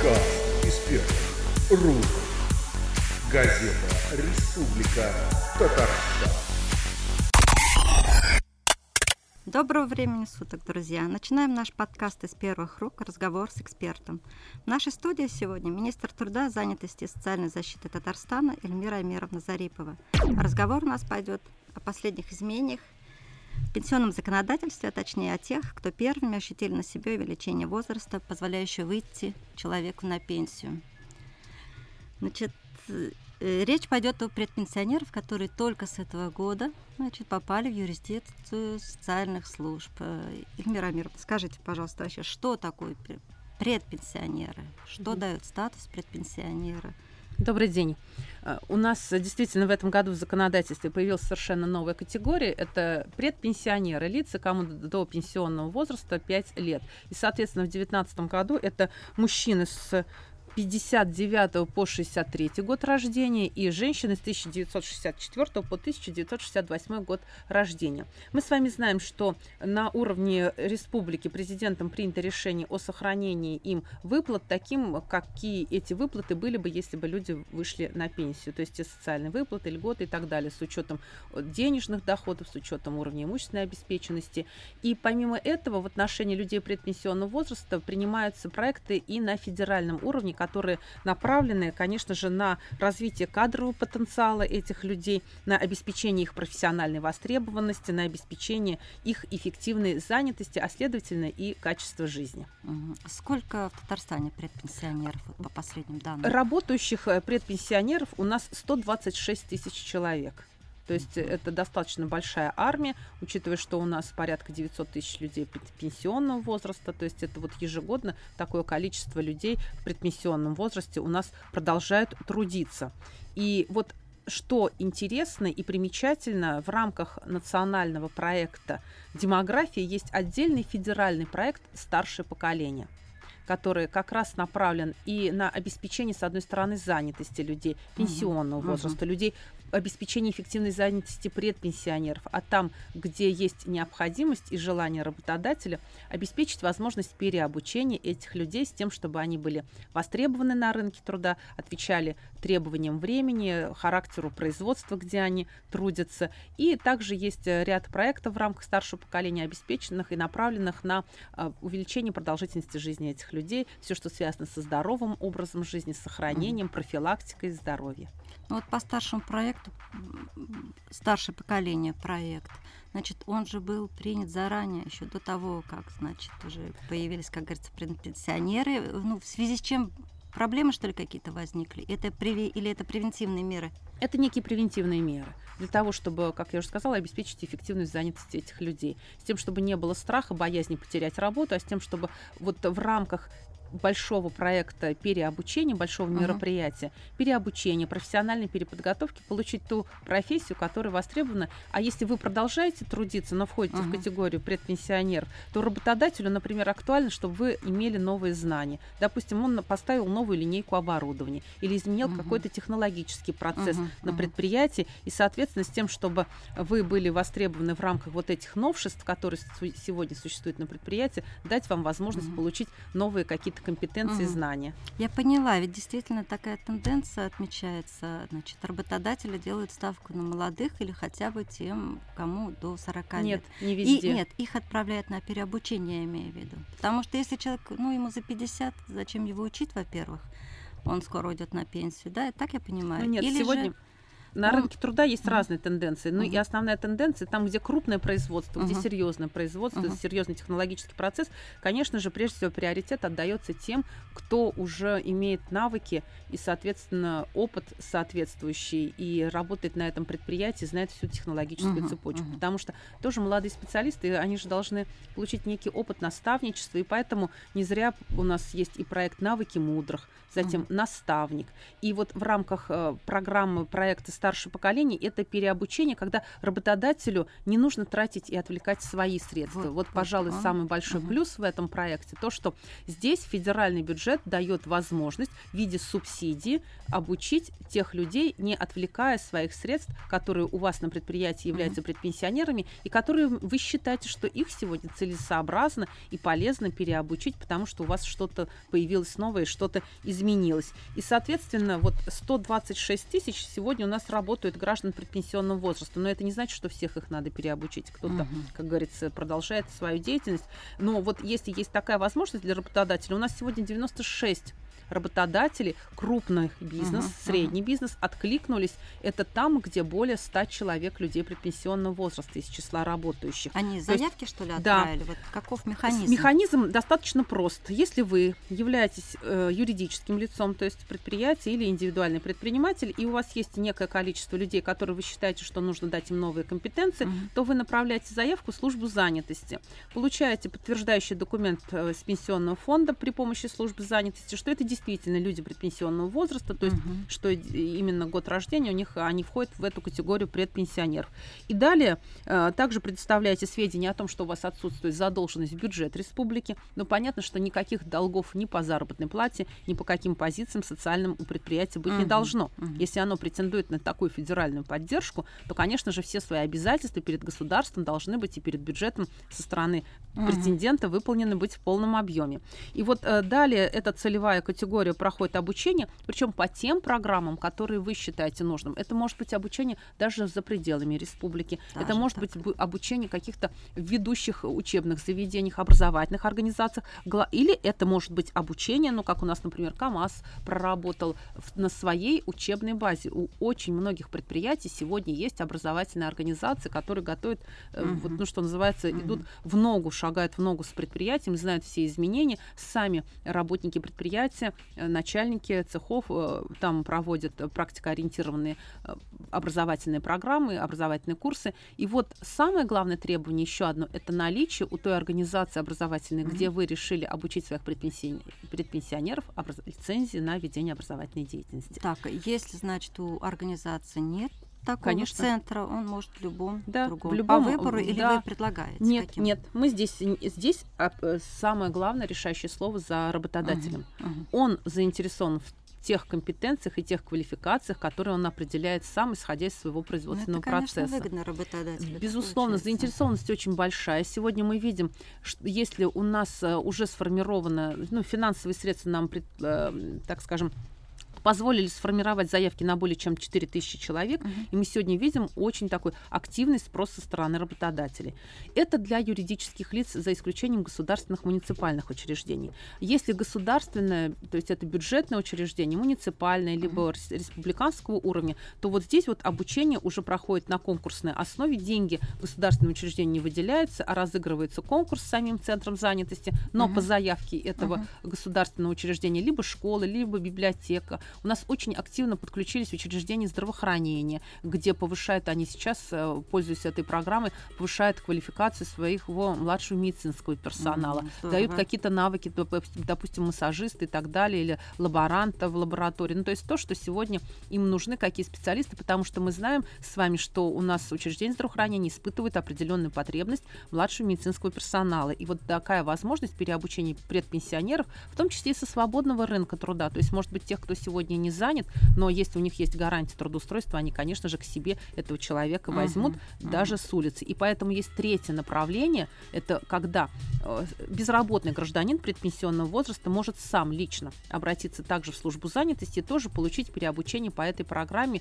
Подкаст из первых. Газета «Республика Татарстан». Доброго времени суток, друзья! Начинаем наш подкаст из первых рук «Разговор с экспертом». В нашей студии сегодня министр труда, занятости и социальной защиты Татарстана Эльмира Амировна Зарипова. Разговор у нас пойдет о последних изменениях в пенсионном законодательстве, а точнее о тех, кто первыми ощутили на себе увеличение возраста, позволяющее выйти человеку на пенсию. Значит, э, речь пойдет о предпенсионерах, которые только с этого года значит, попали в юрисдикцию социальных служб. Э, Эльмира Амировна, скажите, пожалуйста, вообще, что такое предпенсионеры? Что дает статус предпенсионера? Добрый день. Э, у нас действительно в этом году в законодательстве появилась совершенно новая категория. Это предпенсионеры, лица, кому до пенсионного возраста 5 лет. И, соответственно, в 2019 году это мужчины с 59 по 63 год рождения и женщины с 1964 по 1968 год рождения. Мы с вами знаем, что на уровне республики президентом принято решение о сохранении им выплат таким, какие эти выплаты были бы, если бы люди вышли на пенсию. То есть те социальные выплаты, льготы и так далее, с учетом денежных доходов, с учетом уровня имущественной обеспеченности. И помимо этого в отношении людей предпенсионного возраста принимаются проекты и на федеральном уровне, которые направлены, конечно же, на развитие кадрового потенциала этих людей, на обеспечение их профессиональной востребованности, на обеспечение их эффективной занятости, а следовательно и качества жизни. Сколько в Татарстане предпенсионеров по последним данным? Работающих э, предпенсионеров у нас 126 тысяч человек. То есть это достаточно большая армия, учитывая, что у нас порядка 900 тысяч людей пенсионного возраста, то есть это вот ежегодно такое количество людей в предпенсионном возрасте у нас продолжают трудиться. И вот что интересно и примечательно, в рамках национального проекта демографии есть отдельный федеральный проект «Старшее поколение» который как раз направлен и на обеспечение, с одной стороны, занятости людей пенсионного uh-huh. возраста, uh-huh. людей обеспечение эффективной занятости предпенсионеров, а там, где есть необходимость и желание работодателя, обеспечить возможность переобучения этих людей с тем, чтобы они были востребованы на рынке труда, отвечали требованиям времени, характеру производства, где они трудятся. И также есть ряд проектов в рамках старшего поколения, обеспеченных и направленных на а, увеличение продолжительности жизни этих людей, все, что связано со здоровым образом жизни, сохранением, профилактикой здоровья. Ну, вот по старшему проекту, старшее поколение проект, значит, он же был принят заранее, еще до того, как, значит, уже появились, как говорится, пенсионеры. Ну, в связи с чем проблемы, что ли, какие-то возникли? Это преви... Или это превентивные меры? Это некие превентивные меры для того, чтобы, как я уже сказала, обеспечить эффективность занятости этих людей. С тем, чтобы не было страха, боязни потерять работу, а с тем, чтобы вот в рамках большого проекта переобучения, большого uh-huh. мероприятия, переобучения, профессиональной переподготовки, получить ту профессию, которая востребована. А если вы продолжаете трудиться, но входите uh-huh. в категорию предпенсионеров, то работодателю, например, актуально, чтобы вы имели новые знания. Допустим, он поставил новую линейку оборудования или изменил uh-huh. какой-то технологический процесс uh-huh. на предприятии, и, соответственно, с тем, чтобы вы были востребованы в рамках вот этих новшеств, которые сегодня существуют на предприятии, дать вам возможность uh-huh. получить новые какие-то какие-то компетенции, угу. знания. Я поняла, ведь действительно такая тенденция отмечается. Значит, работодатели делают ставку на молодых или хотя бы тем, кому до 40 нет, лет. не везде. И, нет, их отправляют на переобучение, я имею в виду. Потому что если человек, ну, ему за 50, зачем его учить, во-первых? Он скоро уйдет на пенсию, да? Так я понимаю. Ну, нет, Или сегодня... Же на ну, рынке труда есть uh-huh. разные тенденции. Ну uh-huh. и основная тенденция, там, где крупное производство, uh-huh. где серьезное производство, uh-huh. серьезный технологический процесс, конечно же, прежде всего приоритет отдается тем, кто уже имеет навыки и, соответственно, опыт соответствующий и работает на этом предприятии, знает всю технологическую uh-huh. цепочку. Uh-huh. Потому что тоже молодые специалисты, они же должны получить некий опыт наставничества, и поэтому не зря у нас есть и проект «Навыки мудрых», затем uh-huh. «Наставник». И вот в рамках э, программы проекта старшее поколение, это переобучение, когда работодателю не нужно тратить и отвлекать свои средства. Вот, вот пожалуй, вот, самый большой угу. плюс в этом проекте то, что здесь федеральный бюджет дает возможность в виде субсидии обучить тех людей, не отвлекая своих средств, которые у вас на предприятии являются угу. предпенсионерами, и которые вы считаете, что их сегодня целесообразно и полезно переобучить, потому что у вас что-то появилось новое, что-то изменилось. И, соответственно, вот 126 тысяч сегодня у нас работают граждан предпенсионного возраста. Но это не значит, что всех их надо переобучить. Кто-то, угу. как говорится, продолжает свою деятельность. Но вот если есть такая возможность для работодателя, у нас сегодня 96 работодатели, крупный бизнес, uh-huh, средний uh-huh. бизнес откликнулись. Это там, где более 100 человек людей предпенсионного возраста из числа работающих. Они заявки, есть, что ли, отправили? Да. Вот каков механизм? Механизм достаточно прост. Если вы являетесь э, юридическим лицом, то есть предприятие или индивидуальный предприниматель, и у вас есть некое количество людей, которые вы считаете, что нужно дать им новые компетенции, uh-huh. то вы направляете заявку в службу занятости, получаете подтверждающий документ э, с пенсионного фонда при помощи службы занятости, что это действительно действительно люди предпенсионного возраста, то есть угу. что именно год рождения у них они входят в эту категорию предпенсионеров. И далее э, также предоставляете сведения о том, что у вас отсутствует задолженность в бюджет республики, но понятно, что никаких долгов ни по заработной плате, ни по каким позициям социальным у предприятия быть угу. не должно. Угу. Если оно претендует на такую федеральную поддержку, то, конечно же, все свои обязательства перед государством должны быть и перед бюджетом со стороны угу. претендента выполнены быть в полном объеме. И вот э, далее эта целевая категория категория проходит обучение, причем по тем программам, которые вы считаете нужным. Это может быть обучение даже за пределами республики. Даже это может так. быть обучение каких-то ведущих учебных заведениях, образовательных организациях. Или это может быть обучение, ну, как у нас, например, КАМАЗ проработал на своей учебной базе. У очень многих предприятий сегодня есть образовательные организации, которые готовят, угу. вот, ну, что называется, угу. идут в ногу, шагают в ногу с предприятием, знают все изменения. Сами работники предприятия Э, начальники цехов э, там проводят практикоориентированные э, образовательные программы, образовательные курсы. И вот самое главное требование еще одно – это наличие у той организации образовательной, mm-hmm. где вы решили обучить своих предпенсионеров образ... лицензии на ведение образовательной деятельности. Так, если, значит, у организации нет такого Конечно. центра, он может в любом да, другом. В любом, По выбору или да. вы предлагаете? Нет, каким? нет, мы здесь, здесь а, самое главное решающее слово за работодателем. Угу, угу. Он заинтересован в тех компетенциях и тех квалификациях, которые он определяет сам, исходя из своего производственного ну, это, конечно, процесса. выгодно работодателю. Безусловно, заинтересованность очень большая. Сегодня мы видим, что если у нас э, уже сформировано, ну, финансовые средства нам, э, так скажем, позволили сформировать заявки на более чем 4 тысячи человек, угу. и мы сегодня видим очень такой активный спрос со стороны работодателей. Это для юридических лиц, за исключением государственных муниципальных учреждений. Если государственное, то есть это бюджетное учреждение, муниципальное, либо угу. республиканского уровня, то вот здесь вот обучение уже проходит на конкурсной основе, деньги государственным учреждениям не выделяются, а разыгрывается конкурс с самим центром занятости, но угу. по заявке этого угу. государственного учреждения либо школа, либо библиотека, у нас очень активно подключились учреждения здравоохранения, где повышают они сейчас, э, пользуясь этой программой, повышают квалификацию своего младшего медицинского персонала, mm, дают какие-то навыки, допустим, массажисты и так далее, или лаборанта в лаборатории. Ну, то есть то, что сегодня им нужны, какие специалисты, потому что мы знаем с вами, что у нас учреждения здравоохранения испытывают определенную потребность младшего медицинского персонала. И вот такая возможность переобучения предпенсионеров, в том числе и со свободного рынка труда, то есть, может быть, тех, кто сегодня сегодня не занят, но если у них есть гарантия трудоустройства, они, конечно же, к себе этого человека возьмут uh-huh, даже uh-huh. с улицы. И поэтому есть третье направление, это когда э, безработный гражданин предпенсионного возраста может сам лично обратиться также в службу занятости и тоже получить переобучение по этой программе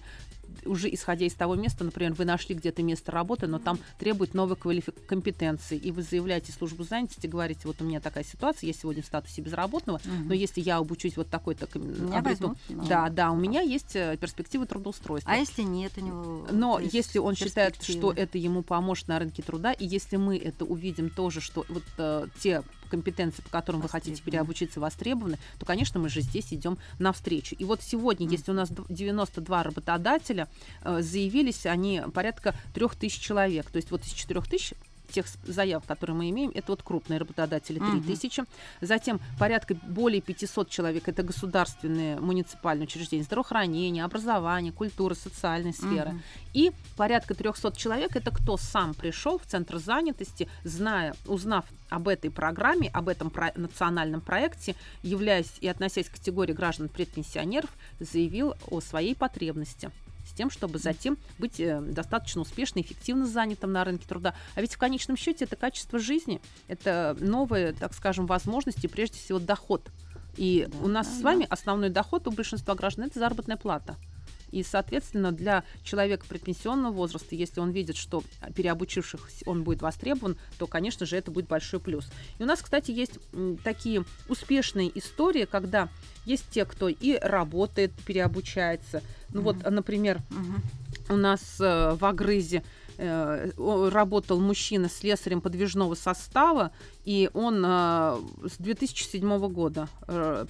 уже исходя из того места, например, вы нашли где-то место работы, но там требует новой квалифи- компетенции, и вы заявляете службу занятости, говорите, вот у меня такая ситуация, я сегодня в статусе безработного, угу. но если я обучусь вот такой-то обрету, возьмут, да, да, у меня есть э, перспективы трудоустройства. А если нет у него? Но если он считает, что это ему поможет на рынке труда, и если мы это увидим тоже, что вот э, те компетенции, по которым вы хотите переобучиться, востребованы, то, конечно, мы же здесь идем навстречу. И вот сегодня, mm. если у нас 92 работодателя э, заявились, они порядка 3000 человек. То есть вот из 4000 тех заявок, которые мы имеем, это вот крупные работодатели 3000. Угу. Затем порядка более 500 человек, это государственные муниципальные учреждения, здравоохранения, образования, культуры, социальной сферы. Угу. И порядка 300 человек, это кто сам пришел в центр занятости, зная, узнав об этой программе, об этом про- национальном проекте, являясь и относясь к категории граждан предпенсионеров, заявил о своей потребности тем, чтобы затем быть э, достаточно успешно, эффективно занятым на рынке труда. А ведь в конечном счете это качество жизни, это новые, так скажем, возможности, прежде всего доход. И да, у нас да, с вами да. основной доход у большинства граждан это заработная плата. И, соответственно, для человека предпенсионного возраста, если он видит, что переобучивших он будет востребован, то, конечно же, это будет большой плюс. И у нас, кстати, есть такие успешные истории, когда есть те, кто и работает, переобучается. Ну mm-hmm. вот, например, mm-hmm. у нас э, в Агрызе э, работал мужчина с слесарем подвижного состава, и он э, с 2007 года э,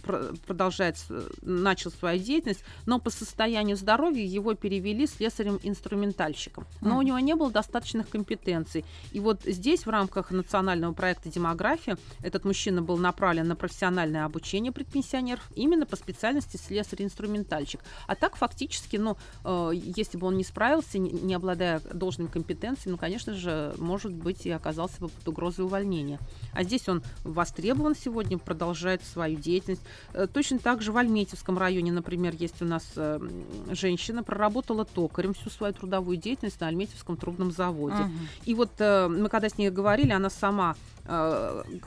продолжает, начал свою деятельность, но по состоянию здоровья его перевели слесарем-инструментальщиком. Но mm. у него не было достаточных компетенций. И вот здесь в рамках национального проекта «Демография» этот мужчина был направлен на профессиональное обучение предпенсионеров именно по специальности слесарь-инструментальщик. А так фактически, ну, э, если бы он не справился, не, не обладая должными компетенциями, ну, конечно же, может быть, и оказался бы под угрозой увольнения. А здесь он востребован сегодня, продолжает свою деятельность. Э, точно так же в Альметьевском районе, например, есть у нас э, женщина, проработала токарем всю свою трудовую деятельность на Альметьевском трубном заводе. Угу. И вот э, мы когда с ней говорили, она сама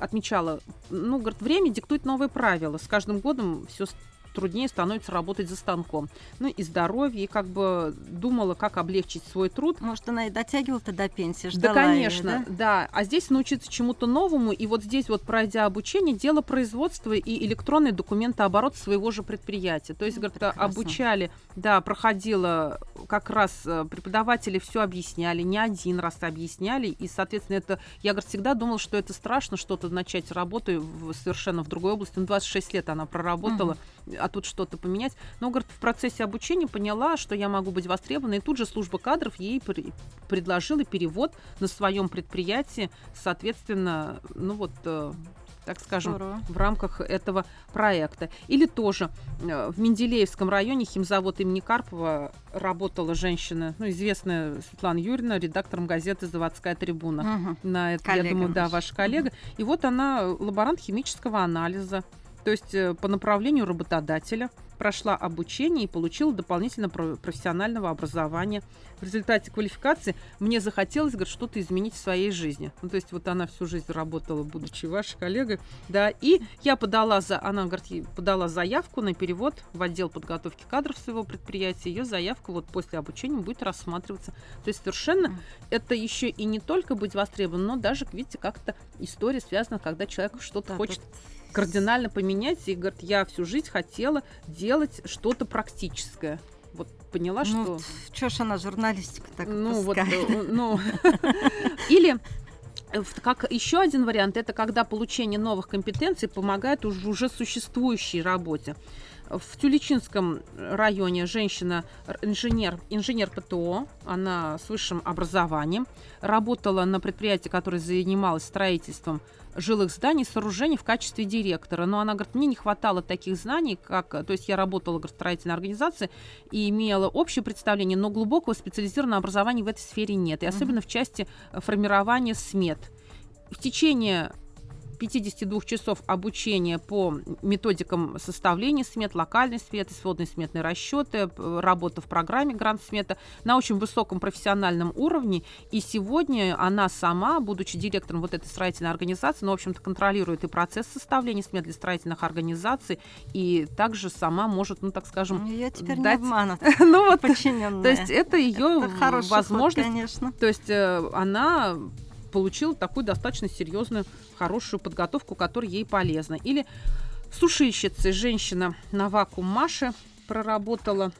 отмечала, ну, говорит, время диктует новые правила. С каждым годом все труднее становится работать за станком. Ну и здоровье, и как бы думала, как облегчить свой труд. Может, она и дотягивала-то до пенсии, ждала Да, конечно, ее, да? да. А здесь научиться чему-то новому, и вот здесь вот, пройдя обучение, дело производства и электронный документооборот своего же предприятия. То есть, ну, говорит, обучали, да, проходила как раз э, преподаватели все объясняли, не один раз объясняли, и, соответственно, это, я, говорит, всегда думала, что это страшно, что-то начать работу в, совершенно в другой области. Ну, 26 лет она проработала, угу а тут что-то поменять. Но, говорит, в процессе обучения поняла, что я могу быть востребована, и тут же служба кадров ей при- предложила перевод на своем предприятии, соответственно, ну вот э, так скажем, Здорово. в рамках этого проекта. Или тоже э, в Менделеевском районе химзавод имени Карпова работала женщина, ну, известная Светлана Юрьевна, редактором газеты «Заводская трибуна». Угу. На это, коллега я думаю, да, ваша коллега. Угу. И вот она лаборант химического анализа, то есть э, по направлению работодателя прошла обучение и получила дополнительно профессионального образования. В результате квалификации мне захотелось, говорит, что-то изменить в своей жизни. Ну, то есть вот она всю жизнь работала, будучи вашей коллегой, да, и я подала за, она, говорит, подала заявку на перевод в отдел подготовки кадров своего предприятия. Ее заявка вот после обучения будет рассматриваться. То есть совершенно это еще и не только быть востребованным, но даже, видите, как-то история связана, когда человек что-то да, хочет кардинально поменять. И говорит, я всю жизнь хотела делать что-то практическое. Вот поняла, ну, что... Чё ж она журналистика так Ну, вот, э, ну... Или как еще один вариант, это когда получение новых компетенций помогает уже, уже существующей работе. В Тюличинском районе женщина инженер, инженер ПТО, она с высшим образованием, работала на предприятии, которое занималось строительством жилых зданий, сооружений в качестве директора. Но она говорит, мне не хватало таких знаний, как... То есть я работала в строительной организации и имела общее представление, но глубокого специализированного образования в этой сфере нет. И особенно mm-hmm. в части формирования смет. В течение 52 часов обучения по методикам составления смет, локальной сметы, сводные сметные расчеты, работа в программе Грант Смета на очень высоком профессиональном уровне. И сегодня она сама, будучи директором вот этой строительной организации, ну, в общем-то, контролирует и процесс составления смет для строительных организаций, и также сама может, ну, так скажем, Я теперь дать... не обманут ну, вот, То есть это ее возможность. конечно. То есть э, она получила такую достаточно серьезную, хорошую подготовку, которая ей полезна. Или сушильщица, женщина на вакуум Маши проработала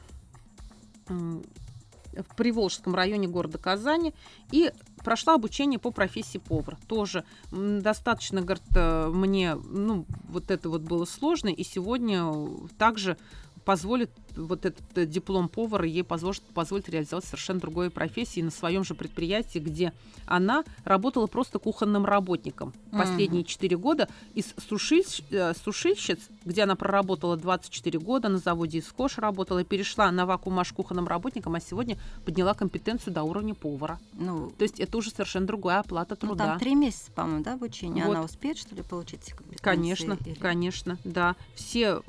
в Приволжском районе города Казани и прошла обучение по профессии повар. Тоже достаточно, говорит, э, мне, ну, вот это вот было сложно, и сегодня также позволит вот этот э, диплом повара ей позволит, позволит реализовать совершенно другой профессии на своем же предприятии, где она работала просто кухонным работником последние 4 года из сушильщ, э, сушильщиц, где она проработала 24 года, на заводе Искош работала, перешла на вакуумаш кухонным работником, а сегодня подняла компетенцию до уровня повара. Ну, То есть это уже совершенно другая оплата ну, труда. Ну, там три месяца, по-моему, да, обучения. Вот. Она успеет, что ли, получить Конечно, или... конечно, да. Все,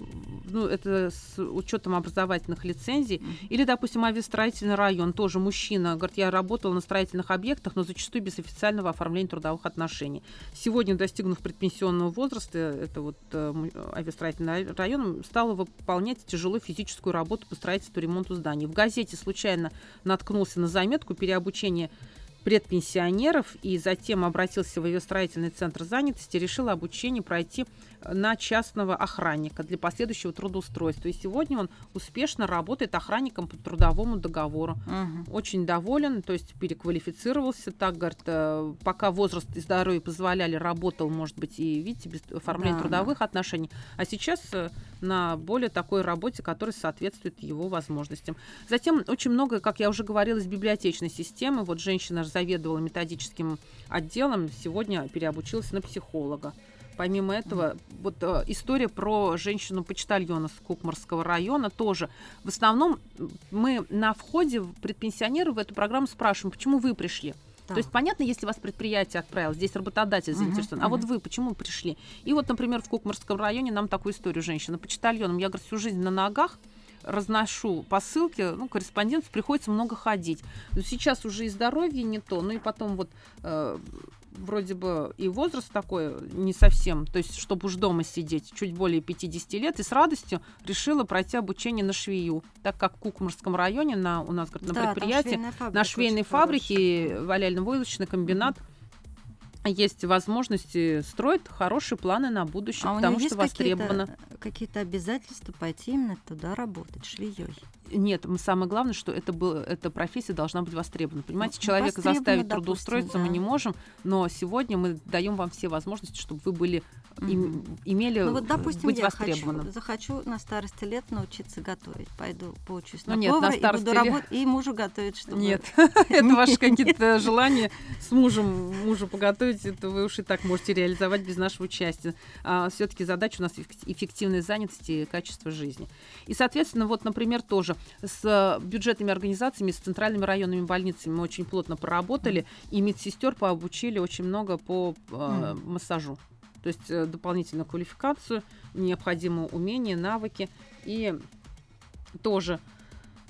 ну, это с учетом образовательных лицензий. Или, допустим, авиастроительный район, тоже мужчина, говорит, я работал на строительных объектах, но зачастую без официального оформления трудовых отношений. Сегодня, достигнув предпенсионного возраста, это вот э, авиастроительный район, стала выполнять тяжелую физическую работу по строительству и ремонту зданий. В газете случайно наткнулся на заметку переобучения предпенсионеров и затем обратился в ее строительный центр занятости, решил обучение пройти на частного охранника для последующего трудоустройства. И сегодня он успешно работает охранником по трудовому договору. Угу. Очень доволен, то есть переквалифицировался. Так, говорит, э, пока возраст и здоровье позволяли, работал, может быть, и, видите, без оформления да, трудовых да. отношений. А сейчас э, на более такой работе, которая соответствует его возможностям. Затем очень много, как я уже говорила, из библиотечной системы. Вот женщина заведовала методическим отделом, сегодня переобучилась на психолога. Помимо этого, вот э, история про женщину-почтальона с Кукмарского района тоже. В основном мы на входе в предпенсионеры в эту программу спрашиваем, почему вы пришли. Да. То есть понятно, если вас предприятие отправило, здесь работодатель заинтересован, uh-huh, а uh-huh. вот вы почему пришли? И вот, например, в Кукмарском районе нам такую историю женщина почтальоном, я говорю, всю жизнь на ногах, разношу посылки, ну, корреспонденту приходится много ходить. Но сейчас уже и здоровье не то, ну и потом вот э, вроде бы и возраст такой не совсем, то есть чтобы уж дома сидеть, чуть более 50 лет, и с радостью решила пройти обучение на швею, так как в Кукмарском районе на, у нас говорит, на да, предприятии, на швейной фабрике, валяльно-войлочный комбинат, mm-hmm есть возможности строить хорошие планы на будущее, а потому что востребовано. Какие-то, какие-то обязательства пойти именно туда работать швеей? Нет, самое главное, что это был, эта профессия должна быть востребована. Понимаете, ну, человека заставить допустим, трудоустроиться да. мы не можем, но сегодня мы даем вам все возможности, чтобы вы были им, имели ну, вот, допустим, быть я востребованным. Хочу, захочу на старости лет научиться готовить. Пойду поучусь ну, на нет, повара на старости и буду работать, и мужу готовить, чтобы... Нет, это ваши какие-то желания с мужем мужу поготовить, это вы уж и так можете реализовать без нашего участия. А все-таки задача у нас эффективной занятости и качество жизни. И, соответственно, вот, например, тоже с бюджетными организациями, с центральными районными больницами мы очень плотно проработали, и медсестер пообучили очень много по э, массажу то есть э, дополнительную квалификацию, необходимые умения, навыки. И тоже,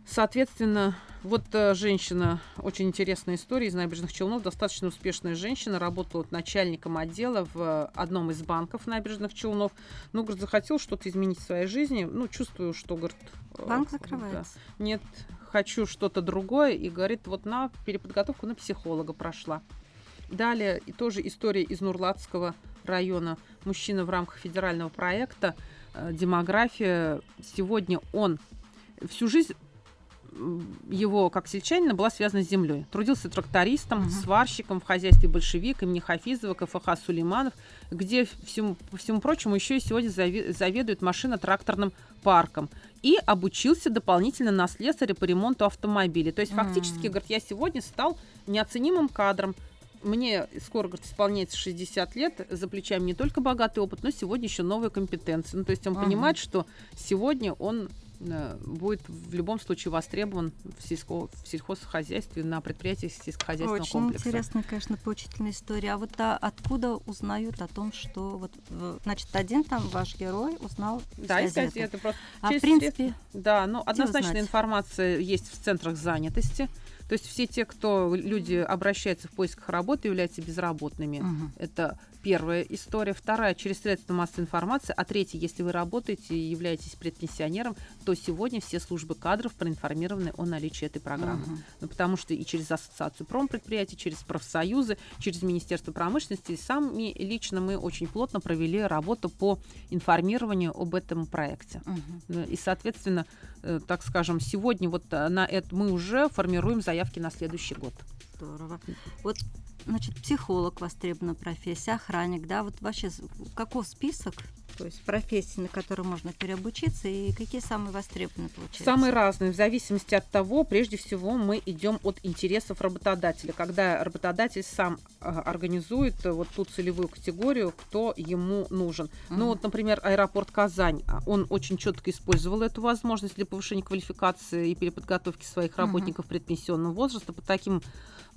соответственно, вот э, женщина, очень интересная история из набережных Челнов, достаточно успешная женщина, работала начальником отдела в одном из банков набережных Челнов. Ну, говорит, захотел что-то изменить в своей жизни. Ну, чувствую, что, говорит... Э, Банк закрывается. Да, нет, хочу что-то другое. И говорит, вот на переподготовку на психолога прошла. Далее и тоже история из Нурлатского района. Мужчина в рамках федерального проекта э, «Демография». Сегодня он всю жизнь его, как сельчанина, была связана с землей. Трудился трактористом, угу. сварщиком в хозяйстве большевик имени Хафизова, КФХ Сулейманов, где, всему, по всему прочему, еще и сегодня заведует машино-тракторным парком. И обучился дополнительно на слесаря по ремонту автомобилей. То есть, фактически, говорит, я сегодня стал неоценимым кадром, мне скоро, говорит, исполняется 60 лет, за плечами не только богатый опыт, но сегодня еще новые компетенции. Ну, то есть он ага. понимает, что сегодня он э, будет в любом случае востребован в, сельско, в сельхозхозяйстве, на предприятиях сельскохозяйственного Очень комплекса. Очень интересная, конечно, поучительная история. А вот а, откуда узнают о том, что вот, значит, один там ваш герой узнал из Да, газеты. из газеты. Просто а в принципе... Средств, да, ну, однозначно информация есть в центрах занятости. То есть все те, кто люди обращаются в поисках работы, являются безработными. Угу. Это первая история. Вторая через средства массовой информации. А третья, если вы работаете и являетесь предпенсионером, то сегодня все службы кадров проинформированы о наличии этой программы. Угу. Ну, потому что и через ассоциацию промпредприятий, через профсоюзы, через Министерство промышленности, и сами лично мы очень плотно провели работу по информированию об этом проекте. Угу. И, соответственно, э, так скажем, сегодня вот э, на это мы уже формируем заявки на следующий год. Здорово. Вот значит, психолог востребована профессия, охранник, да, вот вообще каков список то есть профессии, на которые можно переобучиться, и какие самые востребованные получаются? Самые разные, в зависимости от того, прежде всего, мы идем от интересов работодателя. Когда работодатель сам а, организует э, вот ту целевую категорию, кто ему нужен. Uh-huh. Ну вот, например, аэропорт Казань, а, он очень четко использовал эту возможность для повышения квалификации и переподготовки своих работников uh-huh. предпенсионного возраста по таким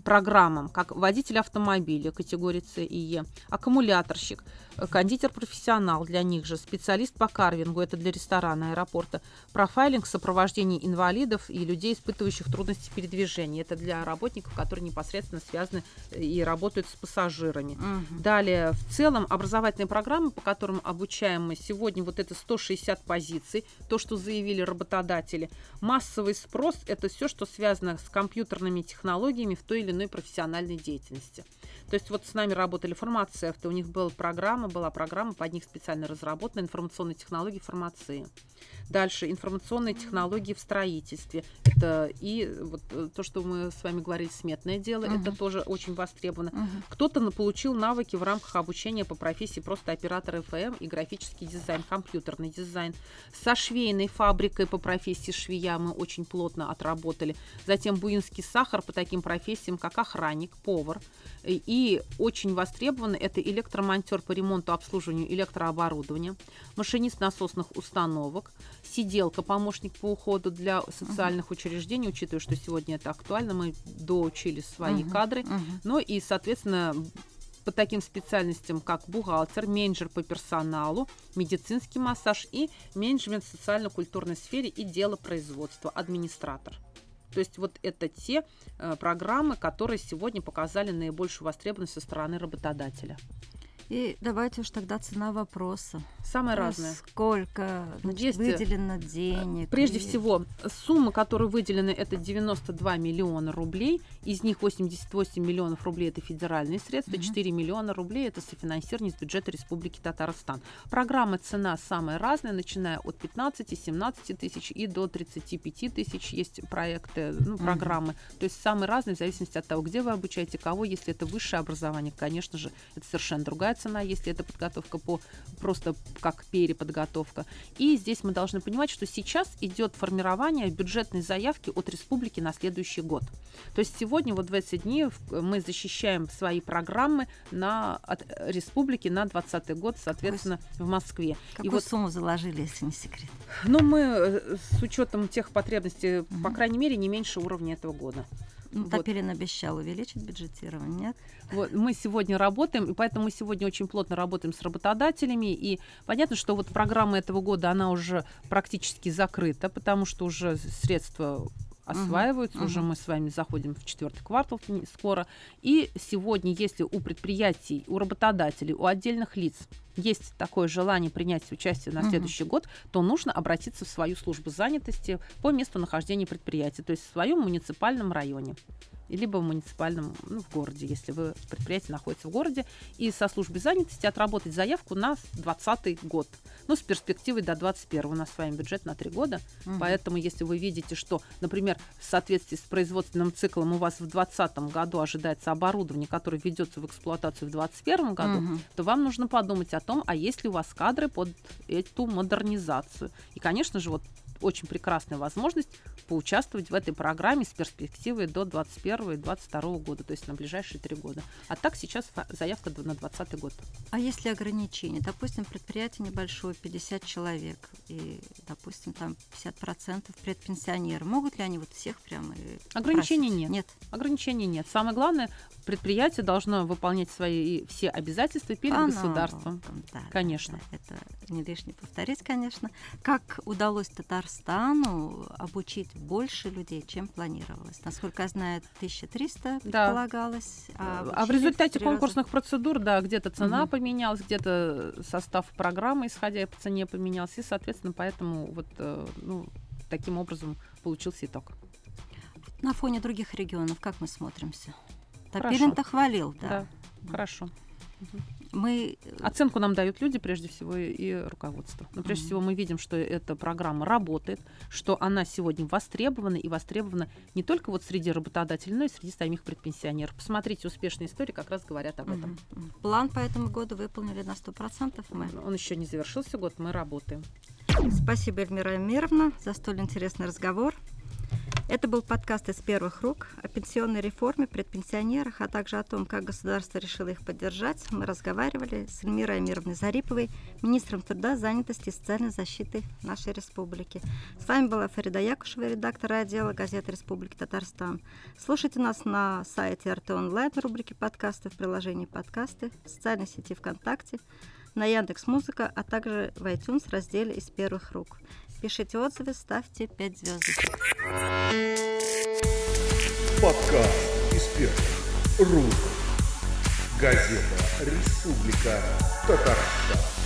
программам, как водитель автомобиля категории С и Е, аккумуляторщик, кондитер-профессионал для них же, специалист по карвингу, это для ресторана, аэропорта, профайлинг, сопровождение инвалидов и людей, испытывающих трудности передвижения. Это для работников, которые непосредственно связаны э, и работают с пассажирами. Угу. Далее, в целом, образовательные программы, по которым обучаем мы сегодня, вот это 160 позиций, то, что заявили работодатели. Массовый спрос – это все, что связано с компьютерными технологиями в той или иной профессиональной деятельности. То есть вот с нами работали фармацевты, у них была программа, была программа под них специально разработана информационные технологии фармации. Дальше информационные технологии в строительстве. Это и вот э, то, что мы с вами говорили, сметное дело, uh-huh. это тоже очень востребовано. Uh-huh. Кто-то получил навыки в рамках обучения по профессии просто оператор ФМ и графический дизайн, компьютерный дизайн. Со швейной фабрикой по профессии швея мы очень плотно отработали. Затем буинский сахар по таким профессиям, как охранник, повар. И очень востребованы это электромонтер по ремонту, обслуживанию электрооборудования, машинист насосных установок, сиделка, помощник по уходу для социальных uh-huh. учреждений, учитывая, что сегодня это актуально, мы доучили свои uh-huh. кадры, uh-huh. ну и, соответственно, по таким специальностям, как бухгалтер, менеджер по персоналу, медицинский массаж и менеджмент в социально-культурной сфере и дело производства, администратор. То есть вот это те э, программы, которые сегодня показали наибольшую востребованность со стороны работодателя. И давайте уж тогда цена вопроса. Самое разное. Сколько значит, Есть, э, выделено денег? Прежде и... всего, сумма, которая выделена, это 92 миллиона рублей. Из них 88 миллионов рублей это федеральные средства, угу. 4 миллиона рублей это софинансирование из бюджета Республики Татарстан. Программа цена самая разная, начиная от 15-17 тысяч и до 35 тысяч. Есть проекты, ну, программы. Угу. То есть самые разные в зависимости от того, где вы обучаете кого. Если это высшее образование, конечно же, это совершенно другая цена, если это подготовка по просто как переподготовка. И здесь мы должны понимать, что сейчас идет формирование бюджетной заявки от республики на следующий год. То есть сегодня вот в эти дни мы защищаем свои программы на, от республики на 2020 год, соответственно, Какой, в Москве. Какую И вот, сумму заложили, если не секрет? Ну, мы э, с учетом тех потребностей, угу. по крайней мере, не меньше уровня этого года. Ну, Топилин обещал увеличить бюджетирование, нет? Вот, мы сегодня работаем, и поэтому мы сегодня очень плотно работаем с работодателями. И понятно, что вот программа этого года, она уже практически закрыта, потому что уже средства осваиваются. Uh-huh. Уже мы с вами заходим в четвертый квартал скоро. И сегодня, если у предприятий, у работодателей, у отдельных лиц есть такое желание принять участие на следующий uh-huh. год, то нужно обратиться в свою службу занятости по месту нахождения предприятия, то есть в своем муниципальном районе либо в муниципальном, ну, в городе, если вы предприятие находится в городе, и со службой занятости отработать заявку на 2020 год. Ну, с перспективой до 2021. У нас с вами бюджет на 3 года, угу. поэтому если вы видите, что, например, в соответствии с производственным циклом у вас в 2020 году ожидается оборудование, которое ведется в эксплуатацию в 2021 году, угу. то вам нужно подумать о том, а есть ли у вас кадры под эту модернизацию. И, конечно же, вот очень прекрасная возможность поучаствовать в этой программе с перспективой до 2021 и 2022 года, то есть на ближайшие три года. А так сейчас заявка на 2020 год. А если ограничения? Допустим, предприятие небольшое, 50 человек, и, допустим, там 50% предпенсионеры. Могут ли они вот всех прямо Ограничений просить? нет. Нет. Ограничений нет. Самое главное, предприятие должно выполнять свои все обязательства перед а, государством. Да, конечно. Да, это не лишне повторить, конечно. Как удалось Татарстану обучить больше людей, чем планировалось? Насколько я знаю, 1300 предполагалось. Да. А, а в результате конкурсных процедур, да, где-то цена угу. поменялась, где-то состав программы, исходя по цене, поменялся. И, соответственно, поэтому вот э, ну, таким образом получился итог. На фоне других регионов как мы смотримся? Топилин-то хвалил, да. Да, хорошо. Мы... Оценку нам дают люди, прежде всего, и руководство. Но прежде mm-hmm. всего мы видим, что эта программа работает, что она сегодня востребована, и востребована не только вот среди работодателей, но и среди самих предпенсионеров. Посмотрите, успешные истории как раз говорят об этом. Mm-hmm. План по этому году выполнили на 100%. Мы. Он еще не завершился год, мы работаем. Спасибо, Эльмира Эмировна, за столь интересный разговор. Это был подкаст из первых рук о пенсионной реформе, предпенсионерах, а также о том, как государство решило их поддержать. Мы разговаривали с Эльмирой Амировной Зариповой, министром труда, занятости и социальной защиты нашей республики. С вами была Фарида Якушева, редактор отдела газеты Республики Татарстан. Слушайте нас на сайте РТ Онлайн в рубрике подкасты, в приложении подкасты, в социальной сети ВКонтакте, на Яндекс Музыка, а также в iTunes в разделе «Из первых рук». Пишите отзывы, ставьте 5 звездочек. Подкаст из первых рук. Газета «Республика Татарстан».